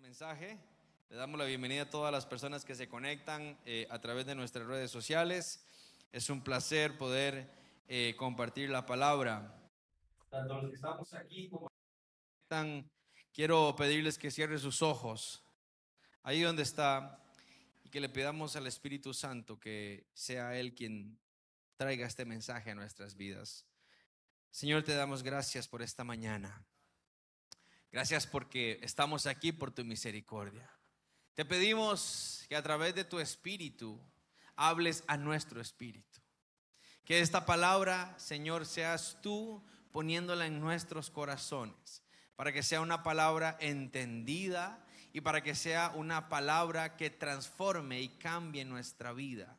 mensaje. Le damos la bienvenida a todas las personas que se conectan eh, a través de nuestras redes sociales. Es un placer poder eh, compartir la palabra. Tanto los que estamos aquí como están, quiero pedirles que cierren sus ojos ahí donde está y que le pidamos al Espíritu Santo que sea Él quien traiga este mensaje a nuestras vidas. Señor, te damos gracias por esta mañana. Gracias porque estamos aquí por tu misericordia. Te pedimos que a través de tu espíritu hables a nuestro espíritu. Que esta palabra, Señor, seas tú poniéndola en nuestros corazones, para que sea una palabra entendida y para que sea una palabra que transforme y cambie nuestra vida.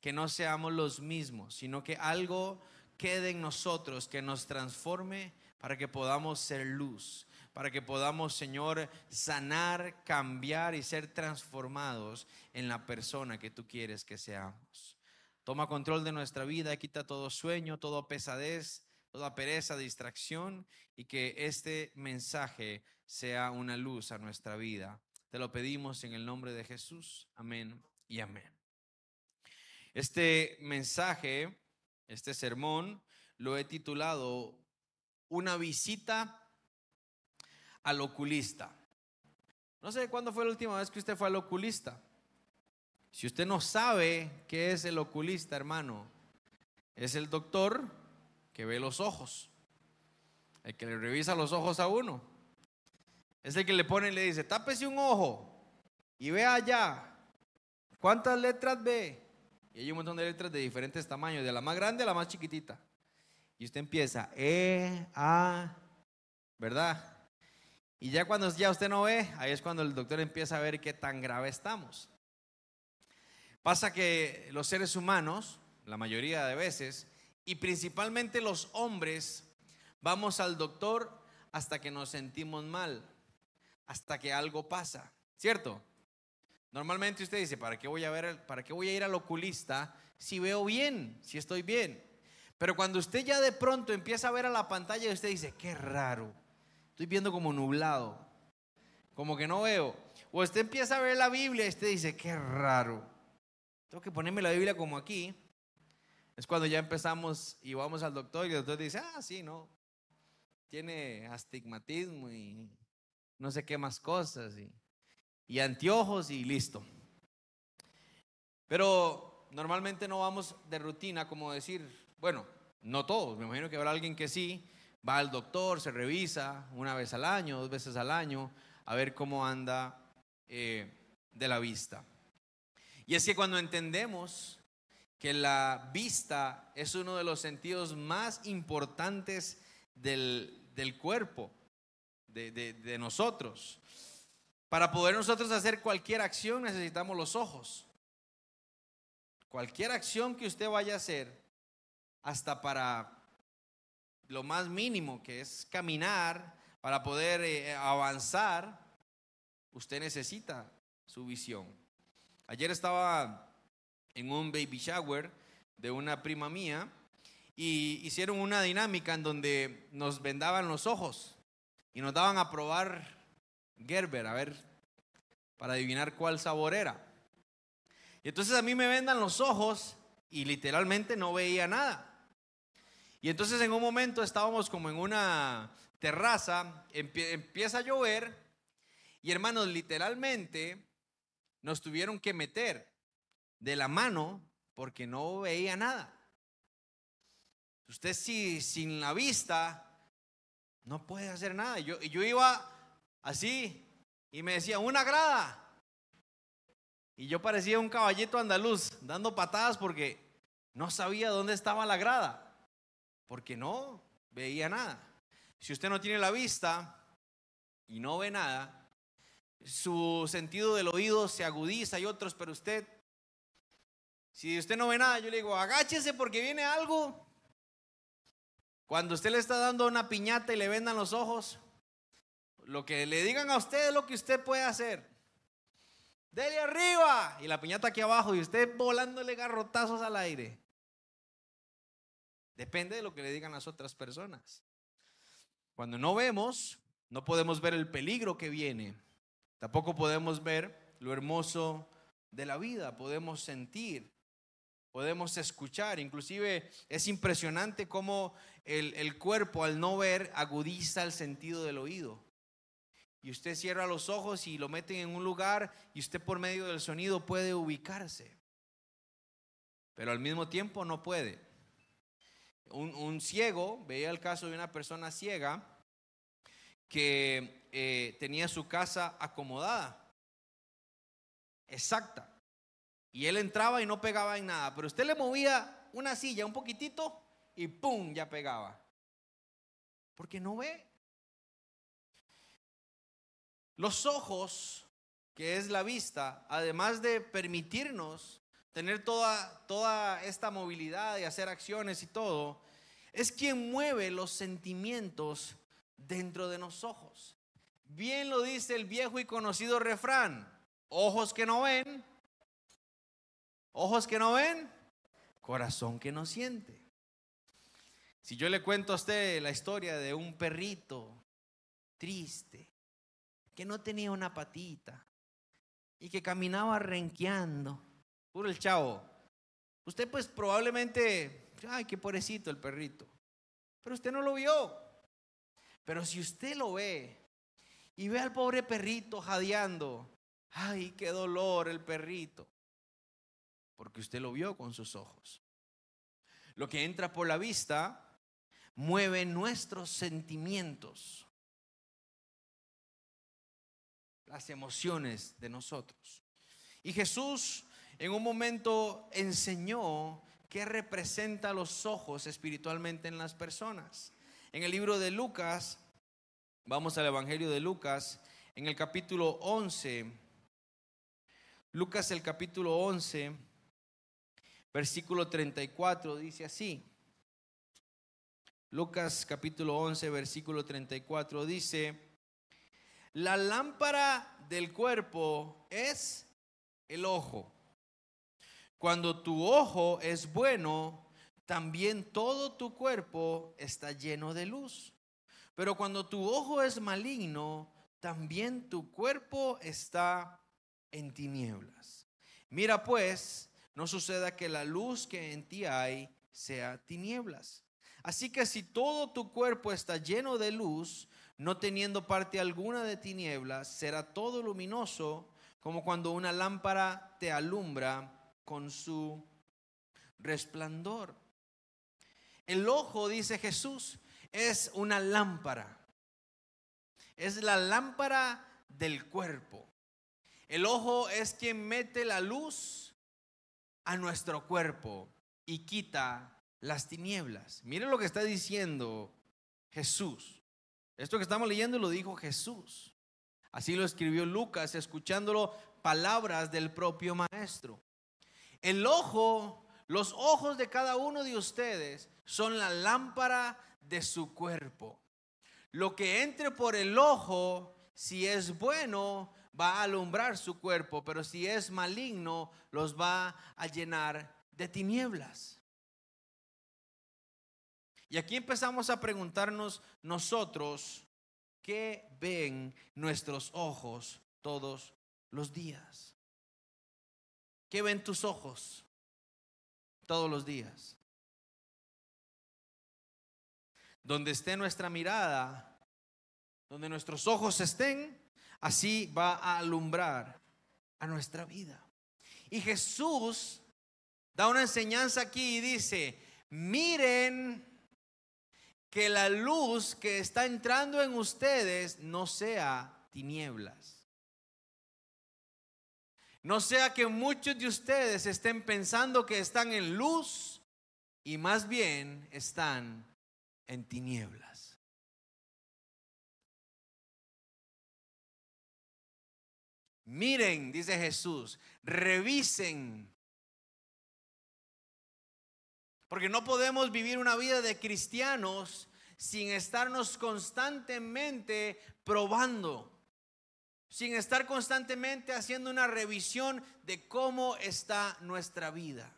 Que no seamos los mismos, sino que algo quede en nosotros que nos transforme para que podamos ser luz para que podamos, Señor, sanar, cambiar y ser transformados en la persona que tú quieres que seamos. Toma control de nuestra vida, quita todo sueño, toda pesadez, toda pereza, distracción y que este mensaje sea una luz a nuestra vida. Te lo pedimos en el nombre de Jesús. Amén y amén. Este mensaje, este sermón, lo he titulado Una visita al oculista. No sé cuándo fue la última vez que usted fue al oculista. Si usted no sabe qué es el oculista, hermano, es el doctor que ve los ojos, el que le revisa los ojos a uno. Es el que le pone y le dice, tápese un ojo y ve allá. ¿Cuántas letras ve? Y hay un montón de letras de diferentes tamaños, de la más grande a la más chiquitita. Y usted empieza, E, A, ¿verdad? Y ya cuando ya usted no ve, ahí es cuando el doctor empieza a ver qué tan grave estamos. Pasa que los seres humanos, la mayoría de veces, y principalmente los hombres, vamos al doctor hasta que nos sentimos mal, hasta que algo pasa, ¿cierto? Normalmente usted dice, ¿para qué voy a ver, para qué voy a ir al oculista si veo bien, si estoy bien? Pero cuando usted ya de pronto empieza a ver a la pantalla usted dice, qué raro, Estoy viendo como nublado, como que no veo. O usted empieza a ver la Biblia y usted dice, qué raro. Tengo que ponerme la Biblia como aquí. Es cuando ya empezamos y vamos al doctor y el doctor dice, ah, sí, no. Tiene astigmatismo y no sé qué más cosas. Y, y anteojos y listo. Pero normalmente no vamos de rutina como decir, bueno, no todos, me imagino que habrá alguien que sí, va al doctor, se revisa una vez al año, dos veces al año, a ver cómo anda eh, de la vista. Y es que cuando entendemos que la vista es uno de los sentidos más importantes del, cuerpo, de, de nosotros, para poder nosotros hacer cualquier acción necesitamos los ojos. Cualquier acción que usted vaya a hacer, hasta para lo más mínimo que es caminar para poder eh, avanzar, usted necesita su visión. Ayer estaba en un baby shower de una prima mía y hicieron una dinámica en donde nos vendaban los ojos y nos daban a probar Gerber, a ver, para adivinar cuál sabor era. Y entonces a mí me vendan los ojos y literalmente no veía nada. Y entonces en un momento estábamos como en una terraza, empieza a llover y hermanos, literalmente nos tuvieron que meter de la mano porque no veía nada. Usted si sin la vista no puede hacer nada. Yo, yo iba así y me decía, una grada. Y yo parecía un caballito andaluz dando patadas porque no sabía dónde estaba la grada porque no veía nada. Si usted no tiene la vista y no ve nada, su sentido del oído se agudiza y otros, pero usted, si usted no ve nada, yo le digo, agáchese porque viene algo. Cuando usted le está dando una piñata y le vendan los ojos, lo que le digan a usted es lo que usted puede hacer. Dele arriba y la piñata aquí abajo y usted volándole garrotazos al aire. Depende de lo que le digan las otras personas. Cuando no vemos, no podemos ver el peligro que viene. Tampoco podemos ver lo hermoso de la vida, podemos sentir, podemos escuchar. Inclusive es impresionante cómo el, el, cuerpo al no ver agudiza el sentido del oído. Y usted cierra los ojos y lo meten en un lugar y usted por medio del sonido puede ubicarse. Pero al mismo tiempo no puede. Un, ciego, veía el caso de una persona ciega que eh, tenía su casa acomodada, exacta. Y él entraba y no pegaba en nada, pero usted le movía una silla un poquitito y ¡pum! ya pegaba. Porque no ve. Los ojos, que es la vista, además de permitirnos tener toda, toda esta movilidad y hacer acciones y todo, es quien mueve los sentimientos dentro de ojos. Bien lo dice el viejo y conocido refrán, ojos que no ven, ojos que no ven, corazón que no siente. Si yo le cuento a usted la historia de un perrito triste, que no tenía una patita y que caminaba renqueando, puro el chavo, usted pues probablemente, ay, qué pobrecito el perrito, pero usted no lo vio. Pero si usted lo ve y ve al pobre perrito jadeando, ay, qué dolor el perrito, porque usted lo vio con sus ojos. Lo que entra por la vista mueve nuestros sentimientos, las emociones de nosotros. Y Jesús en un momento enseñó qué representa los ojos espiritualmente en las personas. En el libro de Lucas, vamos al Evangelio de Lucas, en el capítulo 11, Lucas el capítulo 11, versículo 34, dice así. Lucas capítulo 11, versículo 34 dice, la lámpara del cuerpo es el ojo. Cuando tu ojo es bueno, también todo tu cuerpo está lleno de luz. Pero cuando tu ojo es maligno, también tu cuerpo está en tinieblas. Mira pues, no suceda que la luz que en ti hay sea tinieblas. Así que si todo tu cuerpo está lleno de luz, no teniendo parte alguna de tinieblas, será todo luminoso como cuando una lámpara te alumbra con su resplandor. El ojo, dice Jesús, es una lámpara. Es la lámpara del cuerpo. El ojo es quien mete la luz a nuestro cuerpo y quita las tinieblas. Miren lo que está diciendo Jesús. Esto que estamos leyendo lo dijo Jesús. Así lo escribió Lucas, escuchándolo palabras del propio maestro. El ojo, los ojos de cada uno de ustedes son la lámpara de su cuerpo. Lo que entre por el ojo, si es bueno, va a alumbrar su cuerpo, pero si es maligno, los va a llenar de tinieblas. Y aquí empezamos a preguntarnos nosotros, ¿qué ven nuestros ojos todos los días? ¿Qué ven tus ojos todos los días? donde esté nuestra mirada, donde nuestros ojos estén, así va a alumbrar a nuestra vida. Y Jesús da una enseñanza aquí y dice, miren que la luz que está entrando en ustedes no sea tinieblas. No sea que muchos de ustedes estén pensando que están en luz y más bien están en tinieblas. Miren, dice Jesús, revisen. Porque no podemos vivir una vida de cristianos sin estarnos constantemente probando, sin estar constantemente haciendo una revisión de cómo está nuestra vida.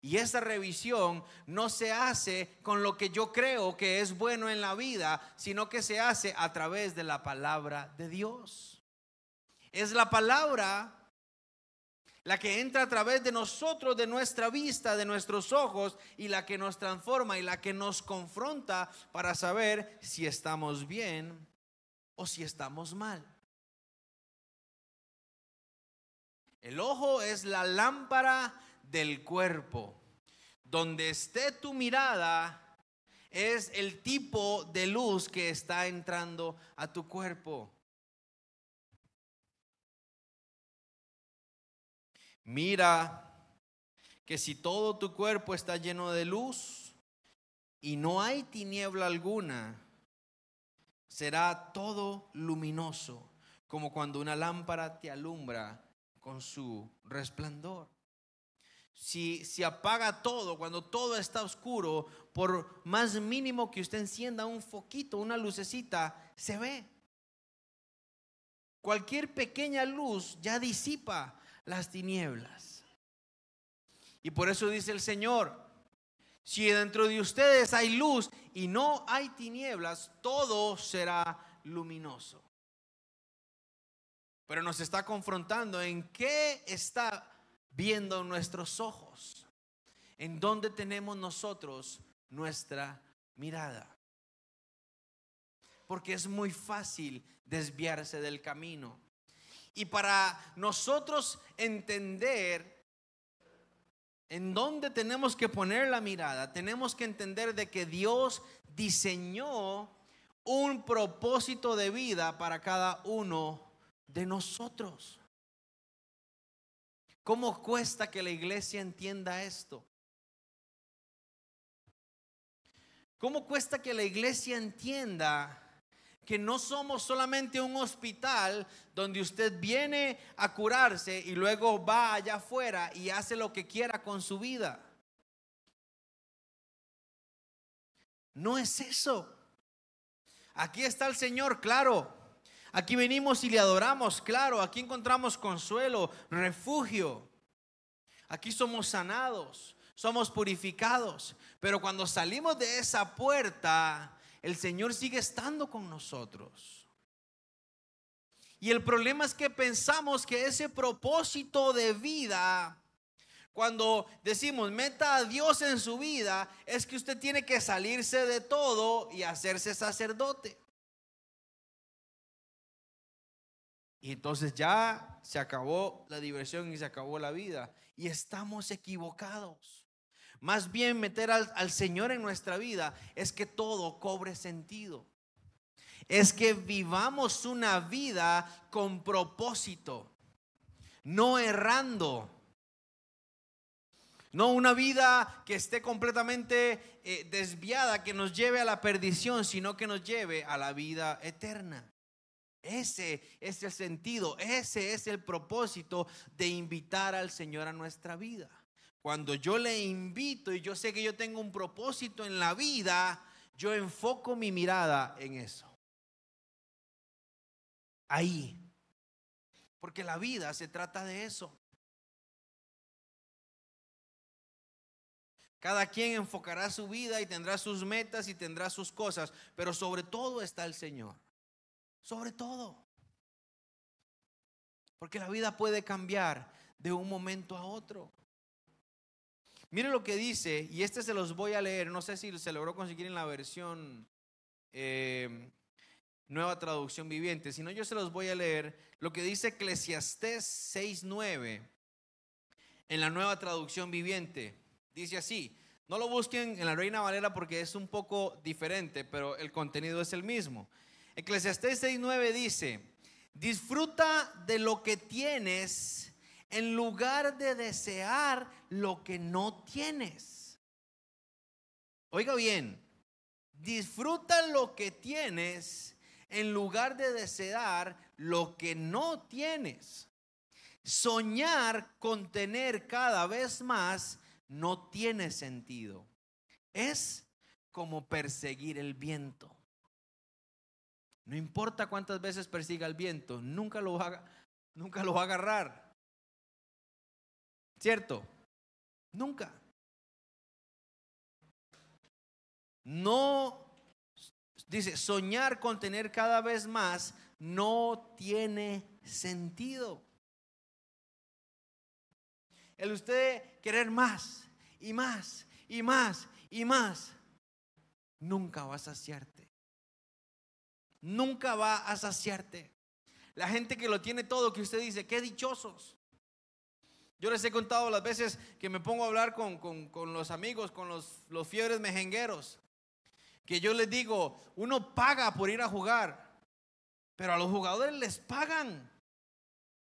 Y esa revisión no se hace con lo que yo creo que es bueno en la vida, sino que se hace a través de la palabra de Dios. Es la palabra la que entra a través de nosotros, de nuestra vista, de nuestros ojos, y la que nos transforma y la que nos confronta para saber si estamos bien o si estamos mal. El ojo es la lámpara del cuerpo. Donde esté tu mirada es el tipo de luz que está entrando a tu cuerpo. Mira que si todo tu cuerpo está lleno de luz y no hay tiniebla alguna, será todo luminoso, como cuando una lámpara te alumbra con su resplandor si, si apaga todo, cuando todo está oscuro, por más mínimo que usted encienda un foquito, una lucecita, se ve. Cualquier pequeña luz ya disipa las tinieblas. Y por eso dice el Señor, si dentro de ustedes hay luz y no hay tinieblas, todo será luminoso. Pero nos está confrontando en qué está viendo nuestros ojos. ¿En dónde tenemos nosotros nuestra mirada? Porque es muy fácil desviarse del camino. Y para nosotros entender en dónde tenemos que poner la mirada, tenemos que entender de que Dios diseñó un propósito de vida para cada uno de nosotros. ¿Cómo cuesta que la iglesia entienda esto? ¿Cómo cuesta que la iglesia entienda que no somos solamente un hospital donde usted viene a curarse y luego va allá afuera y hace lo que quiera con su vida? No es eso. Aquí está el Señor, claro. Aquí venimos y le adoramos, claro, aquí encontramos consuelo, refugio. Aquí somos sanados, somos purificados. Pero cuando salimos de esa puerta, el Señor sigue estando con nosotros. Y el problema es que pensamos que ese propósito de vida, cuando decimos meta a Dios en su vida, es que usted tiene que salirse de todo y hacerse sacerdote. Y entonces ya se acabó la diversión y se acabó la vida. Y estamos equivocados. Más bien meter al, Señor en nuestra vida es que todo cobre sentido. Es que vivamos una vida con propósito, no errando. No una vida que esté completamente eh, desviada, que nos lleve a la perdición, sino que nos lleve a la vida eterna. Ese es el sentido, ese es el propósito de invitar al Señor a nuestra vida. Cuando yo le invito y yo sé que yo tengo un propósito en la vida, yo enfoco mi mirada en eso. Ahí. Porque la vida se trata de eso. Cada quien enfocará su vida y tendrá sus metas y tendrá sus cosas, pero sobre todo está el Señor sobre todo. Porque la vida puede cambiar de un momento a otro. Mire lo que dice, y este se los voy a leer, no sé si se logró conseguir en la versión eh, nueva traducción viviente, sino yo se los voy a leer lo que dice Eclesiastés 6.9 en la nueva traducción viviente. Dice así, no lo busquen en la Reina Valera porque es un poco diferente, pero el contenido es el mismo. Eclesiastés 6.9 dice, disfruta de lo que tienes en lugar de desear lo que no tienes. Oiga bien, disfruta lo que tienes en lugar de desear lo que no tienes. Soñar con tener cada vez más no tiene sentido. Es como perseguir el viento. No importa cuántas veces persiga el viento, nunca lo va, nunca lo va a agarrar. ¿Cierto? Nunca. no, dice, soñar con tener cada vez más no tiene sentido. El usted querer más y más y más y más, nunca va a saciarte. Nunca va a saciarte. La gente que lo tiene todo, que usted dice, qué dichosos. Yo les he contado las veces que me pongo a hablar con, los amigos, con los, los fiebres mejengueros, que yo les digo, uno paga por ir a jugar, pero a los jugadores les pagan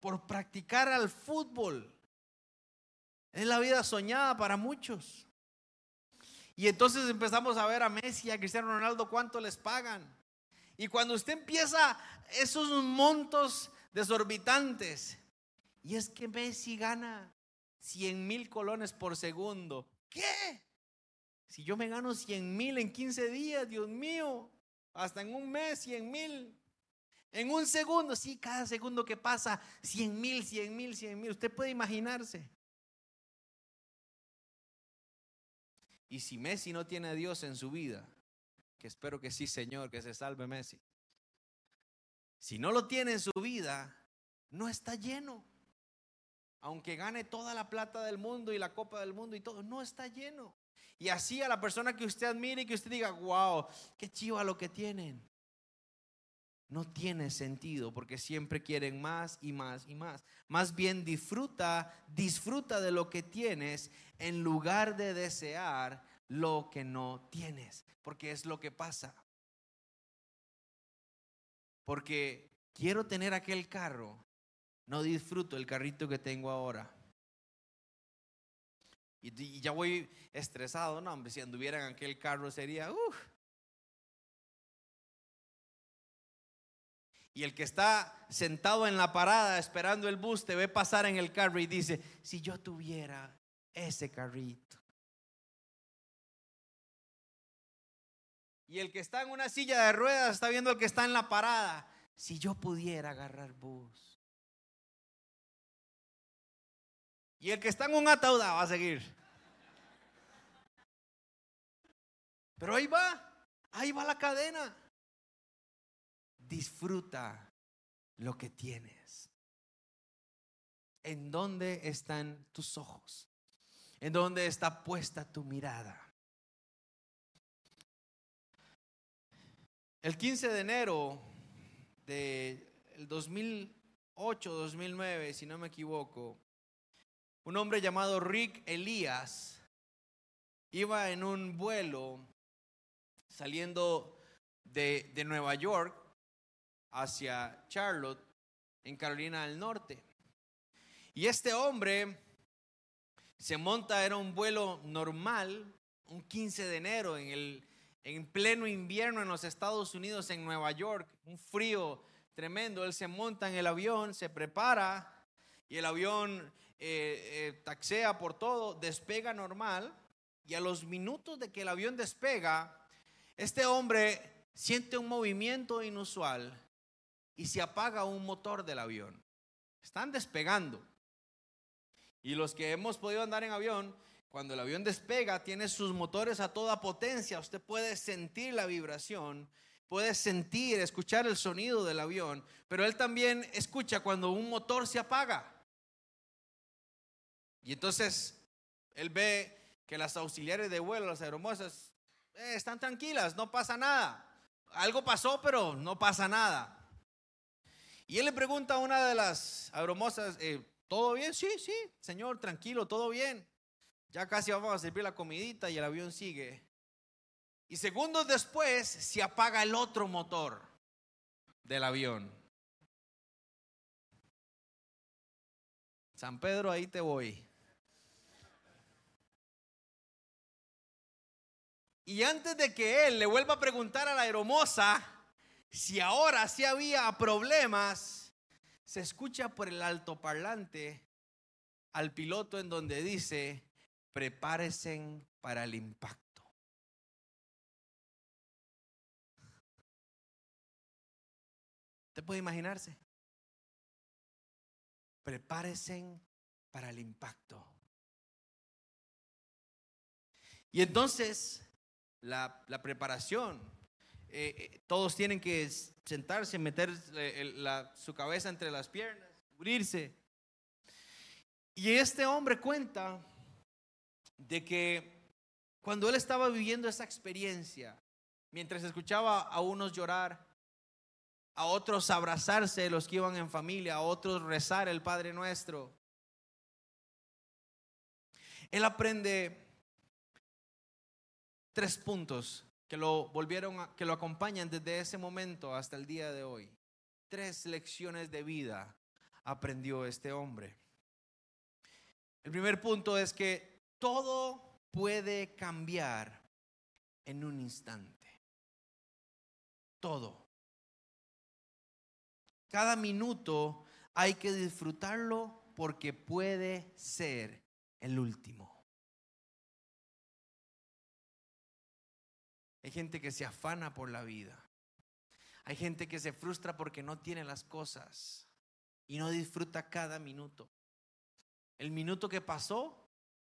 por practicar al fútbol. Es la vida soñada para muchos. Y entonces empezamos a ver a Messi, a Cristiano Ronaldo, cuánto les pagan. Y cuando usted empieza esos montos desorbitantes, y es que Messi gana 100 mil colones por segundo. ¿Qué? Si yo me gano 100 mil en 15 días, Dios mío, hasta en un mes 100 mil. En un segundo, sí, cada segundo que pasa, 100 mil, 100 mil, 100 mil. Usted puede imaginarse. Y si Messi no tiene a Dios en su vida, que espero que sí, Señor, que se salve Messi. Si no lo tiene en su vida, no está lleno. Aunque gane toda la plata del mundo y la copa del mundo y todo, no está lleno. Y así a la persona que usted admire y que usted diga, wow, qué chiva lo que tienen no tiene sentido porque siempre quieren más y más y más. Más bien disfruta, disfruta de lo que tienes en lugar de desear lo que no tienes, porque es lo que pasa. Porque quiero tener aquel carro, no disfruto el carrito que tengo ahora. Y, ya voy estresado, no, hombre, si anduviera en aquel carro sería, Y el que está sentado en la parada esperando el bus te ve pasar en el carro y dice, si yo tuviera ese carrito. Y el que está en una silla de ruedas está viendo al que está en la parada, si yo pudiera agarrar bus. Y el que está en un ataúd va a seguir. Pero ahí va, ahí va la cadena disfruta lo que tienes. ¿En dónde están tus ojos? ¿En dónde está puesta tu mirada? El 15 de enero del 2008-2009, si no me equivoco, un hombre llamado Rick Elías iba en un vuelo saliendo de, de Nueva York hacia Charlotte, en Carolina del Norte. Y este hombre se monta, era un vuelo normal, un 15 de enero, en, el, en pleno invierno en los Estados Unidos, en Nueva York, un frío tremendo. Él se monta en el avión, se prepara y el avión eh, eh, taxea por todo, despega normal. Y a los minutos de que el avión despega, este hombre siente un movimiento inusual y se apaga un motor del avión. Están despegando. Y los que hemos podido andar en avión, cuando el avión despega, tiene sus motores a toda potencia. Usted puede sentir la vibración, puede sentir, escuchar el sonido del avión, pero él también escucha cuando un motor se apaga. Y entonces él ve que las auxiliares de vuelo, las aeromosas, eh, están tranquilas, no pasa nada. Algo pasó, pero no pasa nada. Y él le pregunta a una de las abromosas, eh, ¿todo bien? Sí, sí, señor, tranquilo, todo bien. Ya casi vamos a servir la comidita y el avión sigue. Y segundos después se apaga el otro motor del avión. San Pedro, ahí te voy. Y antes de que él le vuelva a preguntar a la aeromosa, si ahora sí había problemas, se escucha por el altoparlante al piloto en donde dice, prepárense para el impacto. ¿Usted puede imaginarse? Prepárense para el impacto. Y entonces la, preparación. Eh, eh, todos tienen que sentarse, meter su cabeza entre las piernas, cubrirse. Y este hombre cuenta de que cuando él estaba viviendo esa experiencia, mientras escuchaba a unos llorar, a otros abrazarse, los que iban en familia, a otros rezar el Padre Nuestro, él aprende tres puntos que lo volvieron que lo acompañan desde ese momento hasta el día de hoy. Tres lecciones de vida aprendió este hombre. El primer punto es que todo puede cambiar en un instante. Todo. Cada minuto hay que disfrutarlo porque puede ser el último. Hay gente que se afana por la vida. Hay gente que se frustra porque no tiene las cosas y no disfruta cada minuto. El minuto que pasó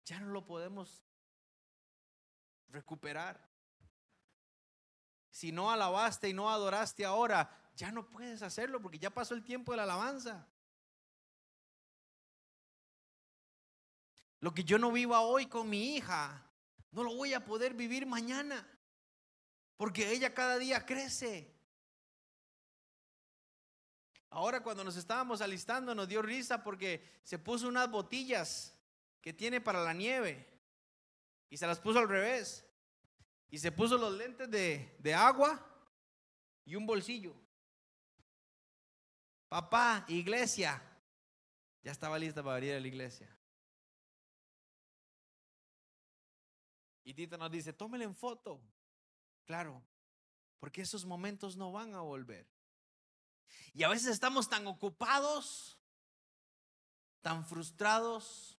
ya no lo podemos recuperar. Si no alabaste y no adoraste ahora, ya no puedes hacerlo porque ya pasó el tiempo de la alabanza. Lo que yo no viva hoy con mi hija, no lo voy a poder vivir mañana. Porque ella cada día crece. Ahora cuando nos estábamos alistando nos dio risa porque se puso unas botillas que tiene para la nieve y se las puso al revés. Y se puso los lentes de, de agua y un bolsillo. Papá, iglesia. Ya estaba lista para venir a la iglesia. Y Tita nos dice, tómele en foto. Claro, porque esos momentos no van a volver. Y a veces estamos tan ocupados, tan frustrados,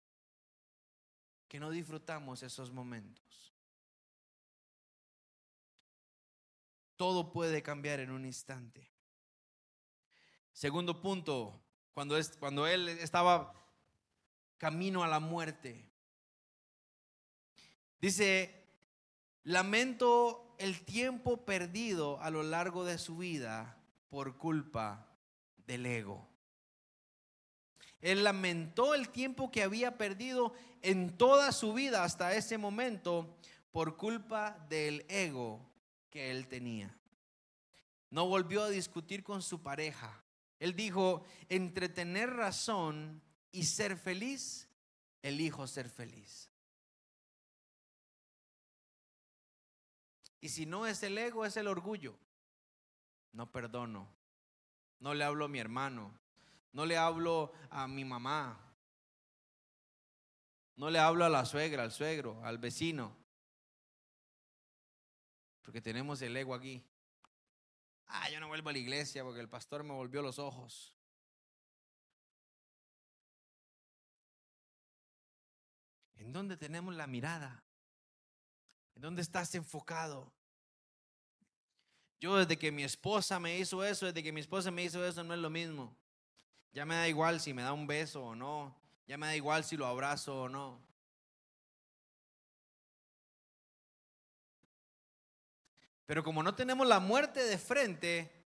que no disfrutamos esos momentos. Todo puede cambiar en un instante. Segundo punto, cuando, es, cuando él estaba camino a la muerte, dice, lamento el tiempo perdido a lo largo de su vida por culpa del ego. Él lamentó el tiempo que había perdido en toda su vida hasta ese momento por culpa del ego que él tenía. No volvió a discutir con su pareja. Él dijo, entre tener razón y ser feliz, elijo ser feliz. Y si no es el ego, es el orgullo. No perdono. No le hablo a mi hermano. No le hablo a mi mamá. No le hablo a la suegra, al suegro, al vecino. Porque tenemos el ego aquí. Ah, yo no vuelvo a la iglesia porque el pastor me volvió los ojos. ¿En dónde tenemos la mirada? ¿En dónde estás enfocado? Yo desde que mi esposa me hizo eso, desde que mi esposa me hizo eso, no es lo mismo. Ya me da igual si me da un beso o no. Ya me da igual si lo abrazo o no. Pero como no tenemos la muerte de frente,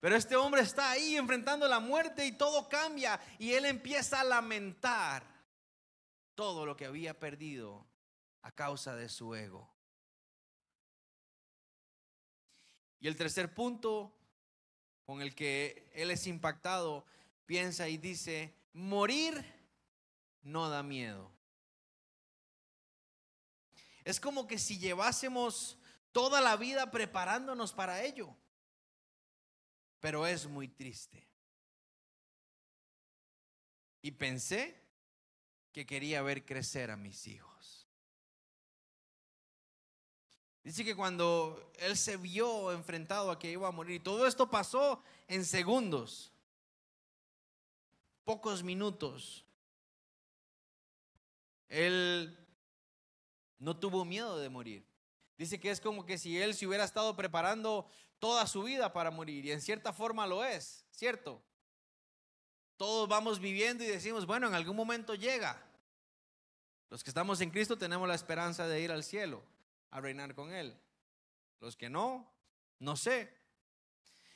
pero este hombre está ahí enfrentando la muerte y todo cambia y él empieza a lamentar todo lo que había perdido a causa de su ego. Y el tercer punto con el que él es impactado, piensa y dice, morir no da miedo. Es como que si llevásemos toda la vida preparándonos para ello. Pero es muy triste. Y pensé que quería ver crecer a mis hijos. Dice que cuando él se vio enfrentado a que iba a morir, todo esto pasó en segundos, pocos minutos. Él no tuvo miedo de morir. Dice que es como que si él se hubiera estado preparando toda su vida para morir, y en cierta forma lo es, ¿cierto? Todos vamos viviendo y decimos, bueno, en algún momento llega. Los que estamos en Cristo tenemos la esperanza de ir al cielo, a reinar con Él. Los que no, no sé.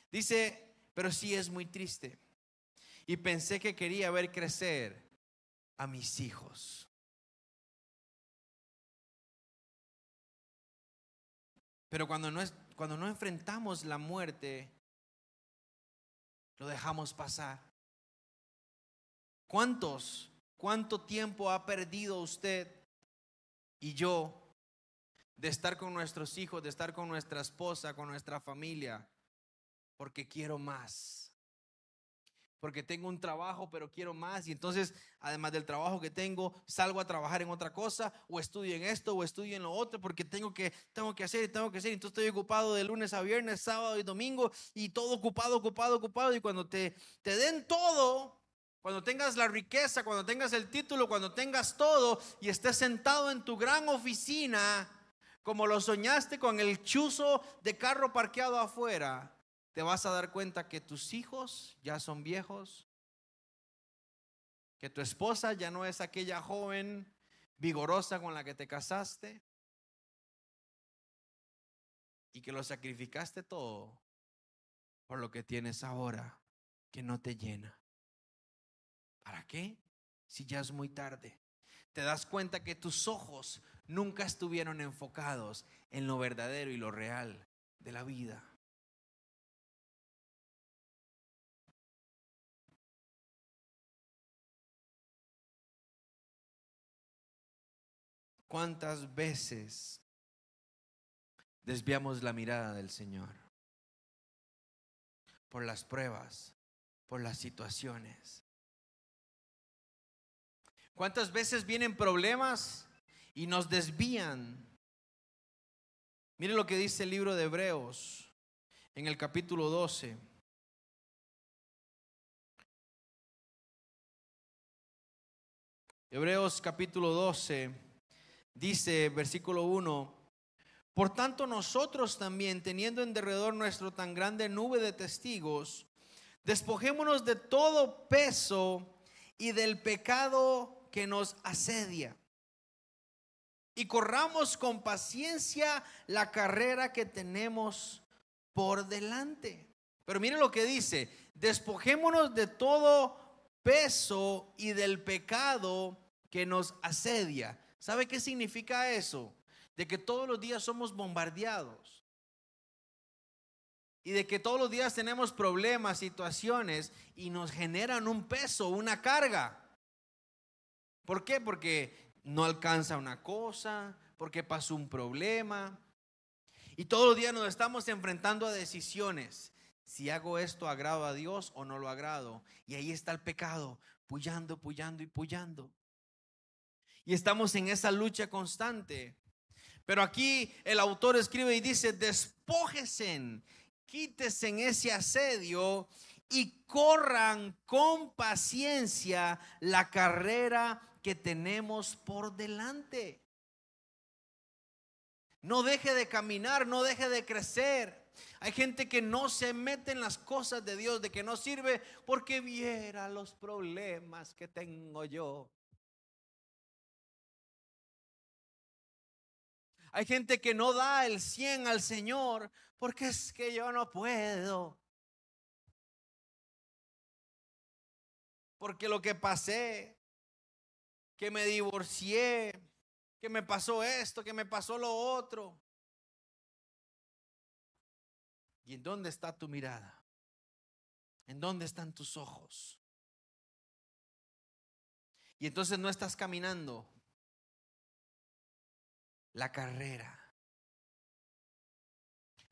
Dice, pero sí es muy triste. Y pensé que quería ver crecer a mis hijos. Pero cuando no, es, cuando no enfrentamos la muerte, lo dejamos pasar. ¿Cuántos, cuánto tiempo ha perdido usted y yo de estar con nuestros hijos, de estar con nuestra esposa, con nuestra familia? Porque quiero más porque tengo un trabajo, pero quiero más. Y entonces, además del trabajo que tengo, salgo a trabajar en otra cosa, o estudio en esto, o estudio en lo otro, porque tengo que, tengo que hacer y tengo que hacer. Entonces estoy ocupado de lunes a viernes, sábado y domingo, y todo ocupado, ocupado, ocupado. Y cuando te, te den todo, cuando tengas la riqueza, cuando tengas el título, cuando tengas todo, y estés sentado en tu gran oficina, como lo soñaste con el chuzo de carro parqueado afuera te vas a dar cuenta que tus hijos ya son viejos, que tu esposa ya no es aquella joven vigorosa con la que te casaste y que lo sacrificaste todo por lo que tienes ahora que no te llena. ¿Para qué? Si ya es muy tarde. Te das cuenta que tus ojos nunca estuvieron enfocados en lo verdadero y lo real de la vida. ¿Cuántas veces desviamos la mirada del Señor? Por las pruebas, por las situaciones. ¿Cuántas veces vienen problemas y nos desvían? Mire lo que dice el libro de Hebreos en el capítulo 12. Hebreos capítulo 12 Dice versículo 1, por tanto nosotros también, teniendo en derredor nuestro tan grande nube de testigos, despojémonos de todo peso y del pecado que nos asedia. Y corramos con paciencia la carrera que tenemos por delante. Pero mire lo que dice, despojémonos de todo peso y del pecado que nos asedia. ¿Sabe qué significa eso? De que todos los días somos bombardeados. Y de que todos los días tenemos problemas, situaciones y nos generan un peso, una carga. ¿Por qué? Porque no alcanza una cosa, porque pasó un problema. Y todos los días nos estamos enfrentando a decisiones. Si hago esto, agrado a Dios o no lo agrado. Y ahí está el pecado, puyando, puyando y puyando. Y estamos en esa lucha constante. Pero aquí el autor escribe y dice, despójesen, quítesen ese asedio y corran con paciencia la carrera que tenemos por delante. No deje de caminar, no deje de crecer. Hay gente que no se mete en las cosas de Dios, de que no sirve porque viera los problemas que tengo yo. Hay gente que no da el 100 al Señor porque es que yo no puedo. Porque lo que pasé, que me divorcié, que me pasó esto, que me pasó lo otro. ¿Y en dónde está tu mirada? ¿En dónde están tus ojos? Y entonces no estás caminando la carrera.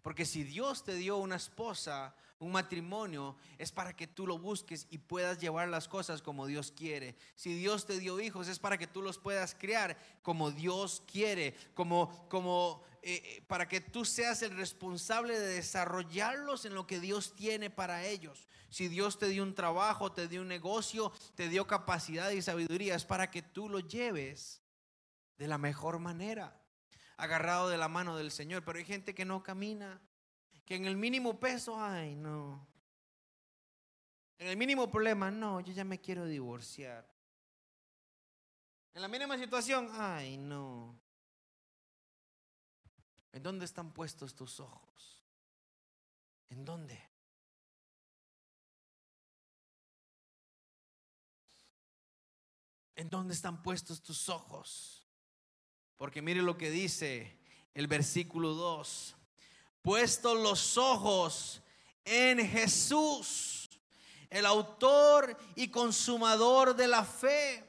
Porque si Dios te dio una esposa, un matrimonio, es para que tú lo busques y puedas llevar las cosas como Dios quiere. Si Dios te dio hijos, es para que tú los puedas criar como Dios quiere, como, como eh, eh, para que tú seas el responsable de desarrollarlos en lo que Dios tiene para ellos. Si Dios te dio un trabajo, te dio un negocio, te dio capacidad y sabiduría, es para que tú lo lleves de la mejor manera agarrado de la mano del Señor, pero hay gente que no camina, que en el mínimo peso, ay, no. En el mínimo problema, no, yo ya me quiero divorciar. En la mínima situación, ay no. ¿En dónde están puestos tus ojos? ¿En dónde? ¿En dónde están puestos tus ojos? Porque mire lo que dice el versículo 2. Puestos los ojos en Jesús, el autor y consumador de la fe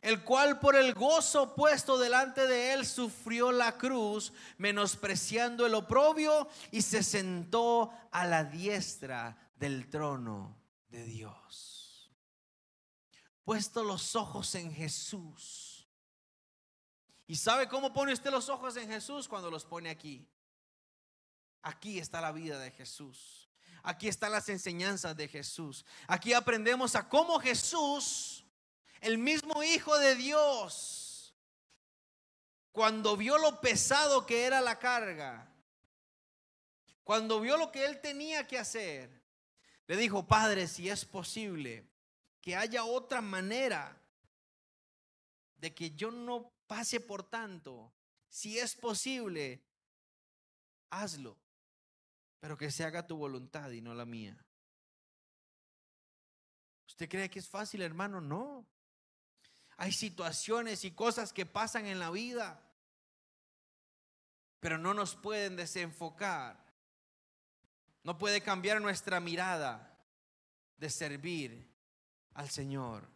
el cual por el gozo puesto delante de él sufrió la cruz, menospreciando el oprobio, y se sentó a la diestra del trono de Dios. Puesto los ojos en Jesús. ¿Y sabe cómo pone usted los ojos en Jesús cuando los pone aquí? Aquí está la vida de Jesús. Aquí están las enseñanzas de Jesús. Aquí aprendemos a cómo Jesús el mismo Hijo de Dios, cuando vio lo pesado que era la carga, cuando vio lo que él tenía que hacer, le dijo, Padre, si es posible, que haya otra manera de que yo no pase por tanto, si es posible, hazlo, pero que se haga tu voluntad y no la mía. ¿Usted cree que es fácil, hermano? No. Hay situaciones y cosas que pasan en la vida, pero no nos pueden desenfocar. No puede cambiar nuestra mirada de servir al Señor.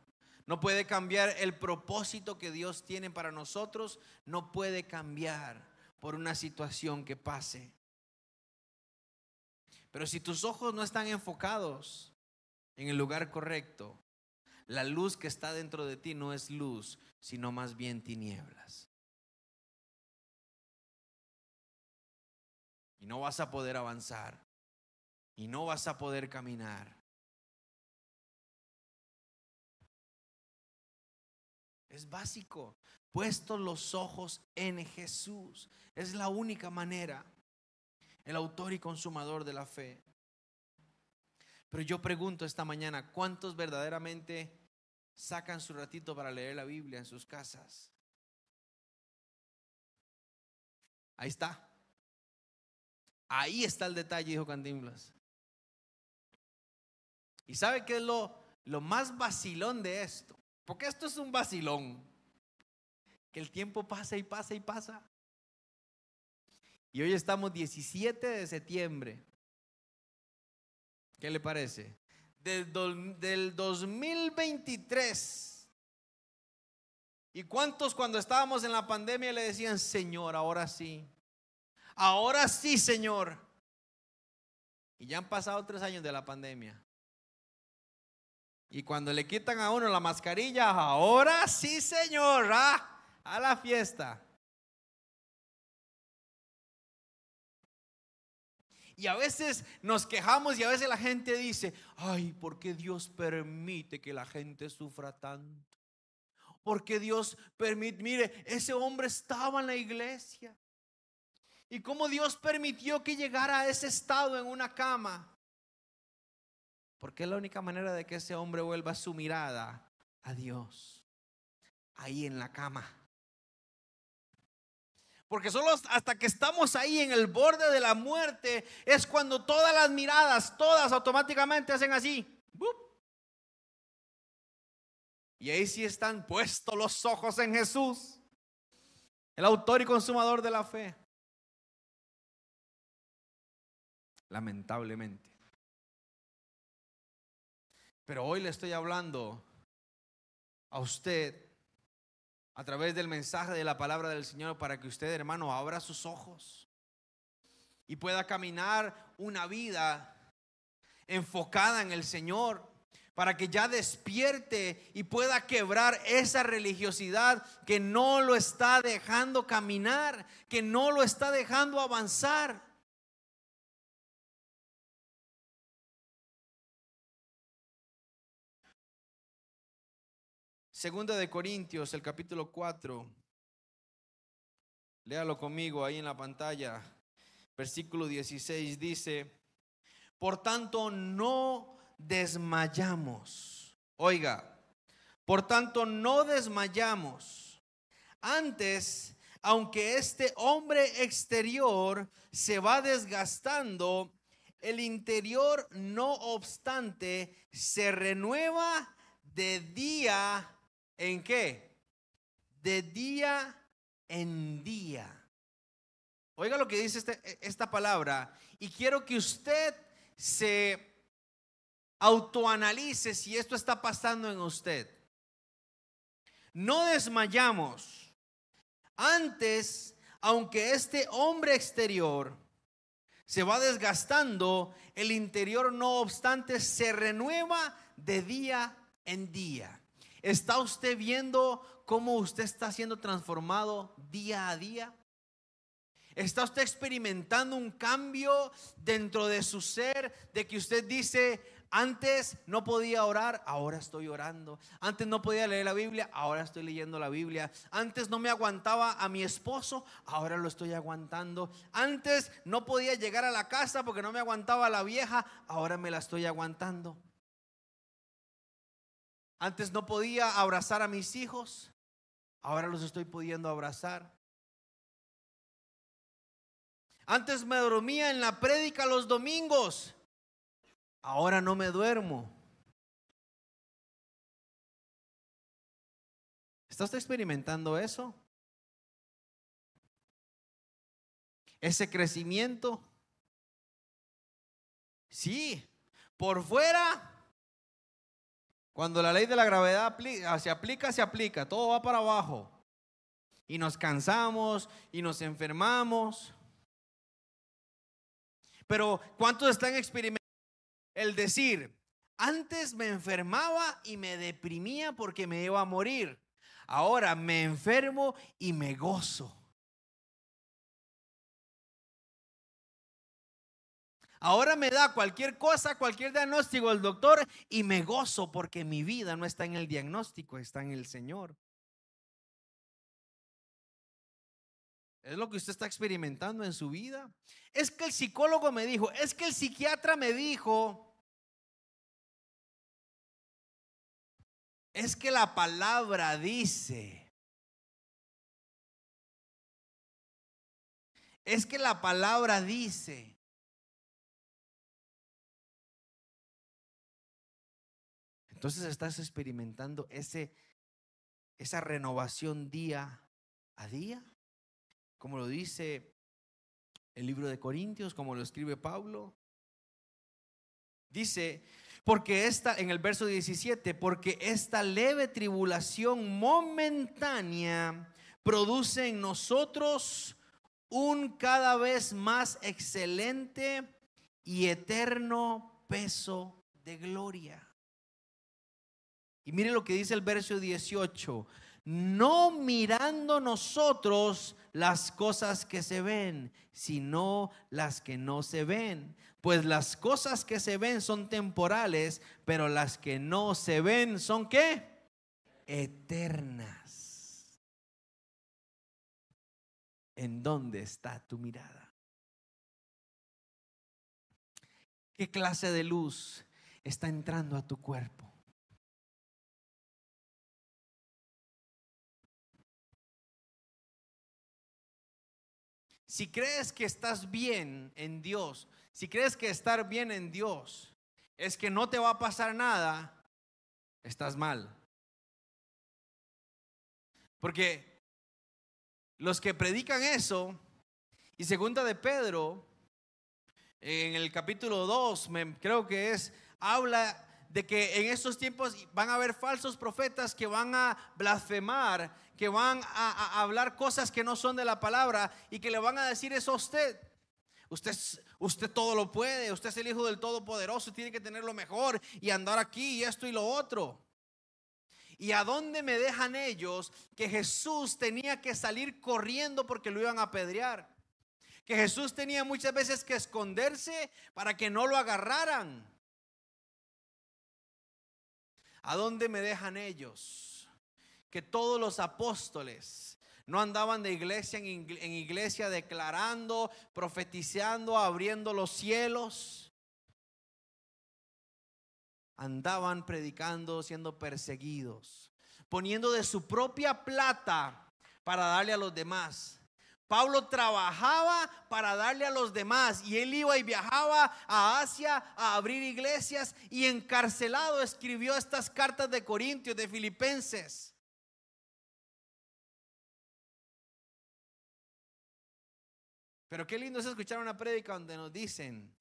No puede cambiar el propósito que Dios tiene para nosotros. No puede cambiar por una situación que pase. Pero si tus ojos no están enfocados en el lugar correcto, la luz que está dentro de ti no es luz, sino más bien tinieblas. Y no vas a poder avanzar. Y no vas a poder caminar. Es básico. Puesto los ojos en Jesús. Es la única manera. El autor y consumador de la fe. Pero yo pregunto esta mañana, ¿cuántos verdaderamente sacan su ratito para leer la Biblia en sus casas? Ahí está. Ahí está el detalle, dijo Cantinflas. ¿Y sabe qué es lo, lo más vacilón de esto? Porque esto es un vacilón. Que el tiempo pasa y pasa y pasa. Y hoy estamos 17 de septiembre. ¿Qué le parece? Del, del 2023. ¿Y cuántos cuando estábamos en la pandemia le decían, Señor, ahora sí? Ahora sí, Señor. Y ya han pasado tres años de la pandemia. Y cuando le quitan a uno la mascarilla, ahora sí, Señor, ah, a la fiesta. Y a veces nos quejamos y a veces la gente dice, ay, ¿por qué Dios permite que la gente sufra tanto? Porque Dios permite, mire, ese hombre estaba en la iglesia. ¿Y cómo Dios permitió que llegara a ese estado en una cama? Porque es la única manera de que ese hombre vuelva su mirada a Dios. Ahí en la cama. Porque solo hasta que estamos ahí en el borde de la muerte es cuando todas las miradas, todas automáticamente hacen así. Y ahí sí están puestos los ojos en Jesús, el autor y consumador de la fe. Lamentablemente. Pero hoy le estoy hablando a usted a través del mensaje de la palabra del Señor para que usted, hermano, abra sus ojos y pueda caminar una vida enfocada en el Señor para que ya despierte y pueda quebrar esa religiosidad que no lo está dejando caminar, que no lo está dejando avanzar. Segunda de Corintios, el capítulo 4. Léalo conmigo ahí en la pantalla. Versículo 16 dice, por tanto no desmayamos. Oiga, Por tanto, no desmayamos. Antes, aunque este hombre exterior se va desgastando, el interior, no obstante, se renueva de día en qué? De día en día. Oiga lo que dice este, esta palabra. Y quiero que usted se autoanalice si esto está pasando en usted. No desmayamos. Antes, aunque este hombre exterior se va desgastando, el interior no obstante se renueva de día en día. ¿Está usted viendo cómo usted está siendo transformado día a día? ¿Está usted experimentando un cambio dentro de su ser de que usted dice, antes no podía orar, ahora estoy orando. Antes no podía leer la Biblia, ahora estoy leyendo la Biblia. Antes no me aguantaba a mi esposo, ahora lo estoy aguantando. Antes no podía llegar a la casa porque no me aguantaba la vieja, ahora me la estoy aguantando. Antes no podía abrazar a mis hijos, ahora los estoy pudiendo abrazar. Antes me dormía en la prédica los domingos. Ahora no me duermo. ¿Está usted experimentando eso? Ese crecimiento. Sí, por fuera, cuando la ley de la gravedad se aplica, se aplica, todo va para abajo. Y nos cansamos y nos enfermamos. Pero ¿cuántos están experimentando el decir, antes me enfermaba y me deprimía porque me iba a morir. Ahora me enfermo y me gozo. Ahora me da cualquier cosa, cualquier diagnóstico el doctor y me gozo porque mi vida no está en el diagnóstico, está en el Señor. Es lo que usted está experimentando en su vida. Es que el psicólogo me dijo, es que el psiquiatra me dijo, es que la palabra dice, es que la palabra dice, entonces estás experimentando ese, esa renovación día a día como lo dice el libro de Corintios, como lo escribe Pablo. Dice, porque esta, en el verso 17, porque esta leve tribulación momentánea produce en nosotros un cada vez más excelente y eterno peso de gloria. Y mire lo que dice el verso 18, no mirando nosotros las cosas que se ven, sino las que no se ven. Pues las cosas que se ven son temporales, pero las que no se ven son qué? Eternas. ¿En dónde está tu mirada? ¿Qué clase de luz está entrando a tu cuerpo? Si crees que estás bien en Dios, si crees que estar bien en Dios es que no te va a pasar nada, estás mal. Porque los que predican eso, y segunda de Pedro, en el capítulo 2, creo que es, habla de que en estos tiempos van a haber falsos profetas que van a blasfemar que van a, hablar cosas que no son de la palabra y que le van a decir eso a usted. Usted, usted todo lo puede, usted es el Hijo del Todopoderoso, tiene que tener lo mejor y andar aquí y esto y lo otro. ¿Y a dónde me dejan ellos que Jesús tenía que salir corriendo porque lo iban a apedrear? Que Jesús tenía muchas veces que esconderse para que no lo agarraran. ¿A dónde me dejan ellos? que todos los apóstoles no andaban de iglesia en, iglesia declarando, profetizando, abriendo los cielos. Andaban predicando, siendo perseguidos. poniendo de su propia plata para darle a los demás. Pablo trabajaba para darle a los demás y él iba y viajaba a Asia a abrir iglesias y encarcelado escribió estas cartas de Corintios, de Filipenses. Pero qué lindo es escuchar una prédica donde nos dicen,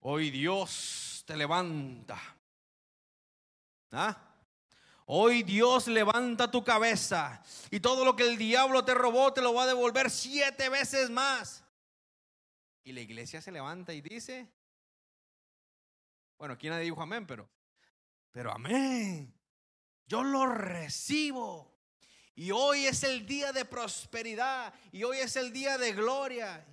hoy Dios te levanta. ¿Ah? Hoy Dios levanta tu cabeza y todo lo que el diablo te robó te lo va a devolver siete veces más. Y la iglesia se levanta y dice, bueno, aquí nadie dijo amén, pero, pero amén. Yo lo recibo. Y hoy es el día de prosperidad y hoy es el día de gloria.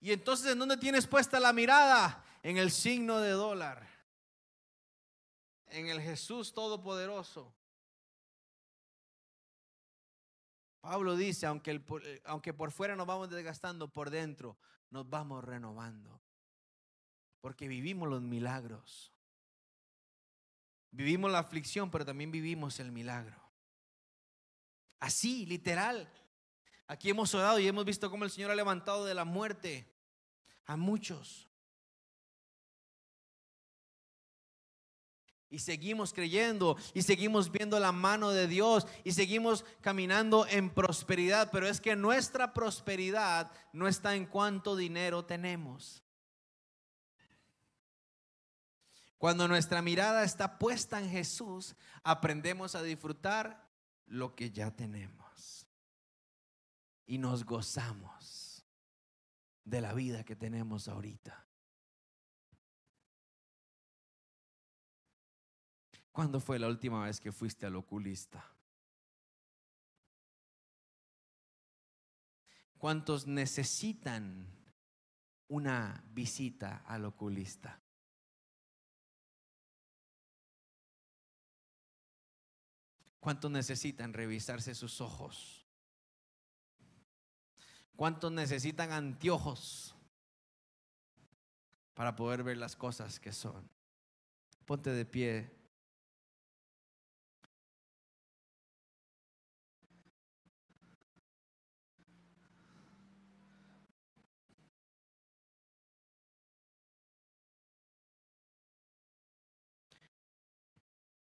Y entonces, ¿en dónde tienes puesta la mirada? En el signo de dólar en el Jesús Todopoderoso. Pablo dice, aunque, eh, aunque por fuera nos vamos desgastando, por dentro nos vamos renovando. Porque vivimos los milagros. Vivimos la aflicción, pero también vivimos el milagro. Así, literal. Aquí hemos orado y hemos visto cómo el Señor ha levantado de la muerte a muchos. Y seguimos creyendo y seguimos viendo la mano de Dios y seguimos caminando en prosperidad. Pero es que nuestra prosperidad no está en cuánto dinero tenemos. Cuando nuestra mirada está puesta en Jesús, aprendemos a disfrutar lo que ya tenemos. Y nos gozamos de la vida que tenemos ahorita. ¿Cuándo fue la última vez que fuiste al oculista? ¿Cuántos necesitan una visita al oculista? ¿Cuántos necesitan revisarse sus ojos? ¿Cuántos necesitan anteojos para poder ver las cosas que son? Ponte de pie.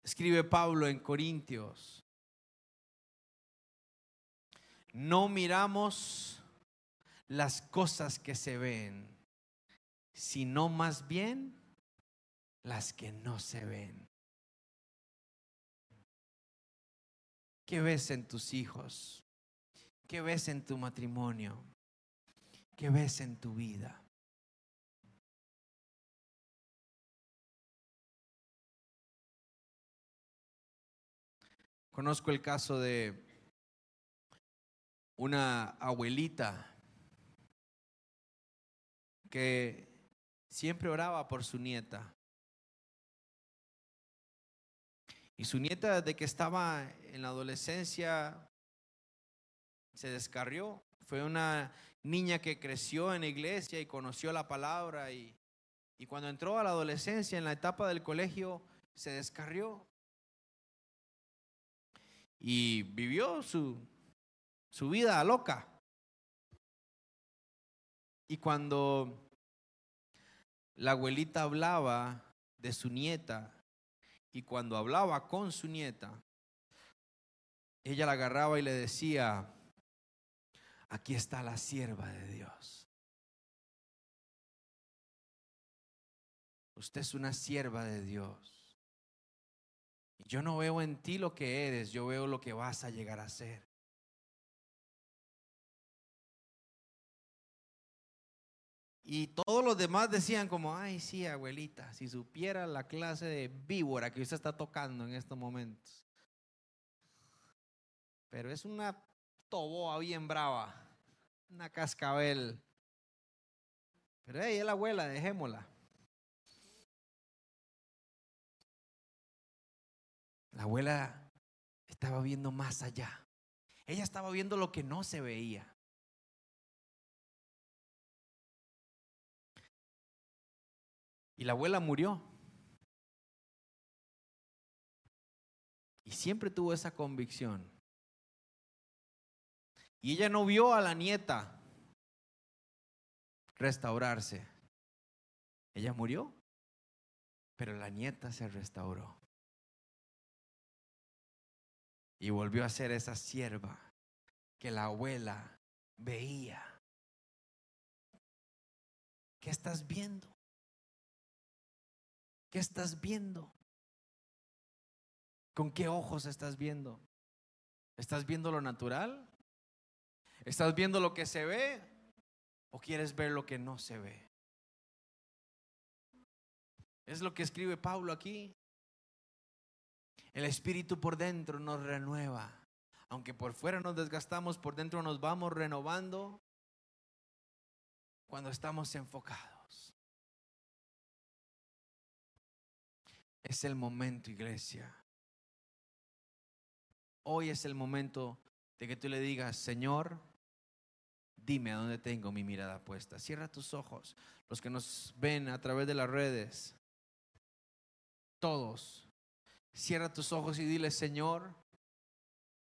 Escribe Pablo en Corintios. No miramos las cosas que se ven, sino más bien las que no se ven. ¿Qué ves en tus hijos? ¿Qué ves en tu matrimonio? ¿Qué ves en tu vida? Conozco el caso de una abuelita que siempre oraba por su nieta. Y su nieta desde que estaba en la adolescencia se descarrió. Fue una niña que creció en la iglesia y conoció la palabra y, y cuando entró a la adolescencia en la etapa del colegio se descarrió y vivió su, su vida loca. Y cuando la abuelita hablaba de su nieta y cuando hablaba con su nieta, ella la agarraba y le decía, aquí está la sierva de Dios. Usted es una sierva de Dios. Yo no veo en ti lo que eres, yo veo lo que vas a llegar a ser. Y todos los demás decían como, ay, sí, abuelita, si supiera la clase de víbora que usted está tocando en estos momentos. Pero es una toboa bien brava, una cascabel. Pero ella es la abuela, dejémosla. La abuela estaba viendo más allá. Ella estaba viendo lo que no se veía. Y la abuela murió. Y siempre tuvo esa convicción. Y ella no vio a la nieta restaurarse. Ella murió, pero la nieta se restauró. Y volvió a ser esa sierva que la abuela veía. ¿Qué estás viendo? ¿Qué estás viendo? ¿Con qué ojos estás viendo? ¿Estás viendo lo natural? ¿Estás viendo lo que se ve? ¿O quieres ver lo que no se ve? Es lo que escribe Pablo aquí. El espíritu por dentro nos renueva. Aunque por fuera nos desgastamos, por dentro nos vamos renovando cuando estamos enfocados. Es el momento, iglesia. Hoy es el momento de que tú le digas, Señor, dime a dónde tengo mi mirada puesta. Cierra tus ojos. Los que nos ven a través de las redes, todos, cierra tus ojos y dile, Señor,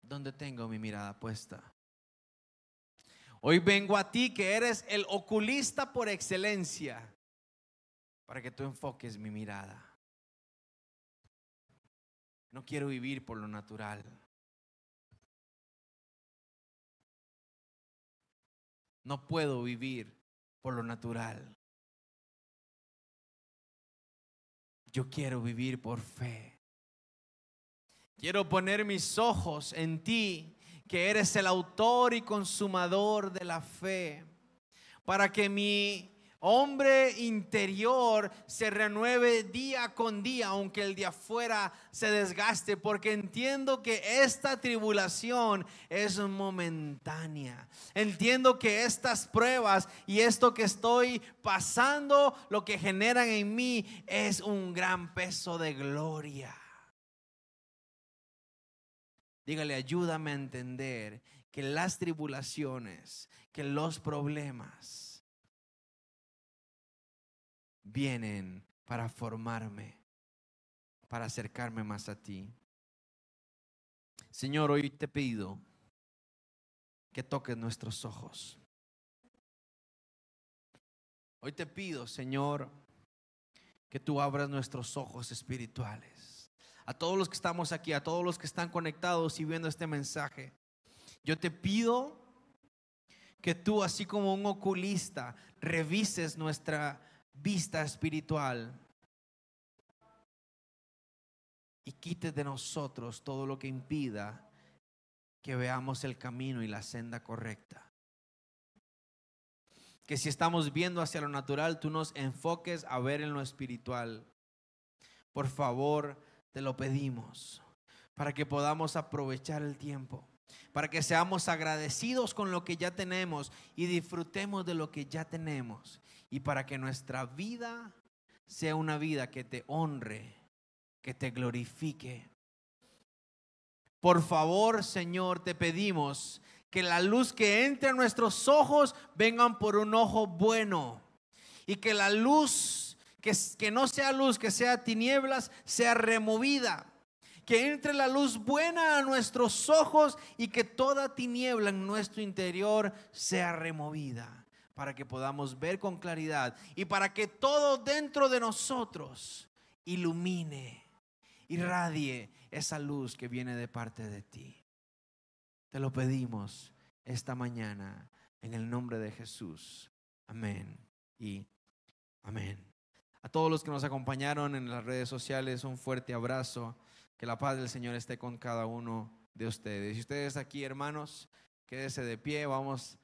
¿dónde tengo mi mirada puesta? Hoy vengo a ti que eres el oculista por excelencia para que tú enfoques mi mirada. No quiero vivir por lo natural. No puedo vivir por lo natural. Yo quiero vivir por fe. Quiero poner mis ojos en ti, que eres el autor y consumador de la fe, para que mi hombre interior se renueve día con día, aunque el de afuera se desgaste, porque entiendo que esta tribulación es momentánea. Entiendo que estas pruebas y esto que estoy pasando, lo que generan en mí es un gran peso de gloria. Dígale, ayúdame a entender que las tribulaciones, que los problemas, vienen para formarme, para acercarme más a ti. Señor, hoy te pido que toques nuestros ojos. Hoy te pido, Señor, que tú abras nuestros ojos espirituales. A todos los que estamos aquí, a todos los que están conectados y viendo este mensaje, yo te pido que tú, así como un oculista, revises nuestra vista espiritual y quite de nosotros todo lo que impida que veamos el camino y la senda correcta. Que si estamos viendo hacia lo natural, tú nos enfoques a ver en lo espiritual. Por favor, te lo pedimos, para que podamos aprovechar el tiempo, para que seamos agradecidos con lo que ya tenemos y disfrutemos de lo que ya tenemos y para que nuestra vida sea una vida que te honre, que te glorifique. Por favor, Señor, te pedimos que la luz que entre a nuestros ojos vengan por un ojo bueno y que la luz, que, que no sea luz, que sea tinieblas, sea removida. Que entre la luz buena a nuestros ojos y que toda tiniebla en nuestro interior sea removida para que podamos ver con claridad y para que todo dentro de nosotros ilumine, irradie esa luz que viene de parte de ti. Te lo pedimos esta mañana en el nombre de Jesús. Amén y amén. A todos los que nos acompañaron en las redes sociales, un fuerte abrazo. Que la paz del Señor esté con cada uno de ustedes. Y ustedes aquí, hermanos, quédese de pie. Vamos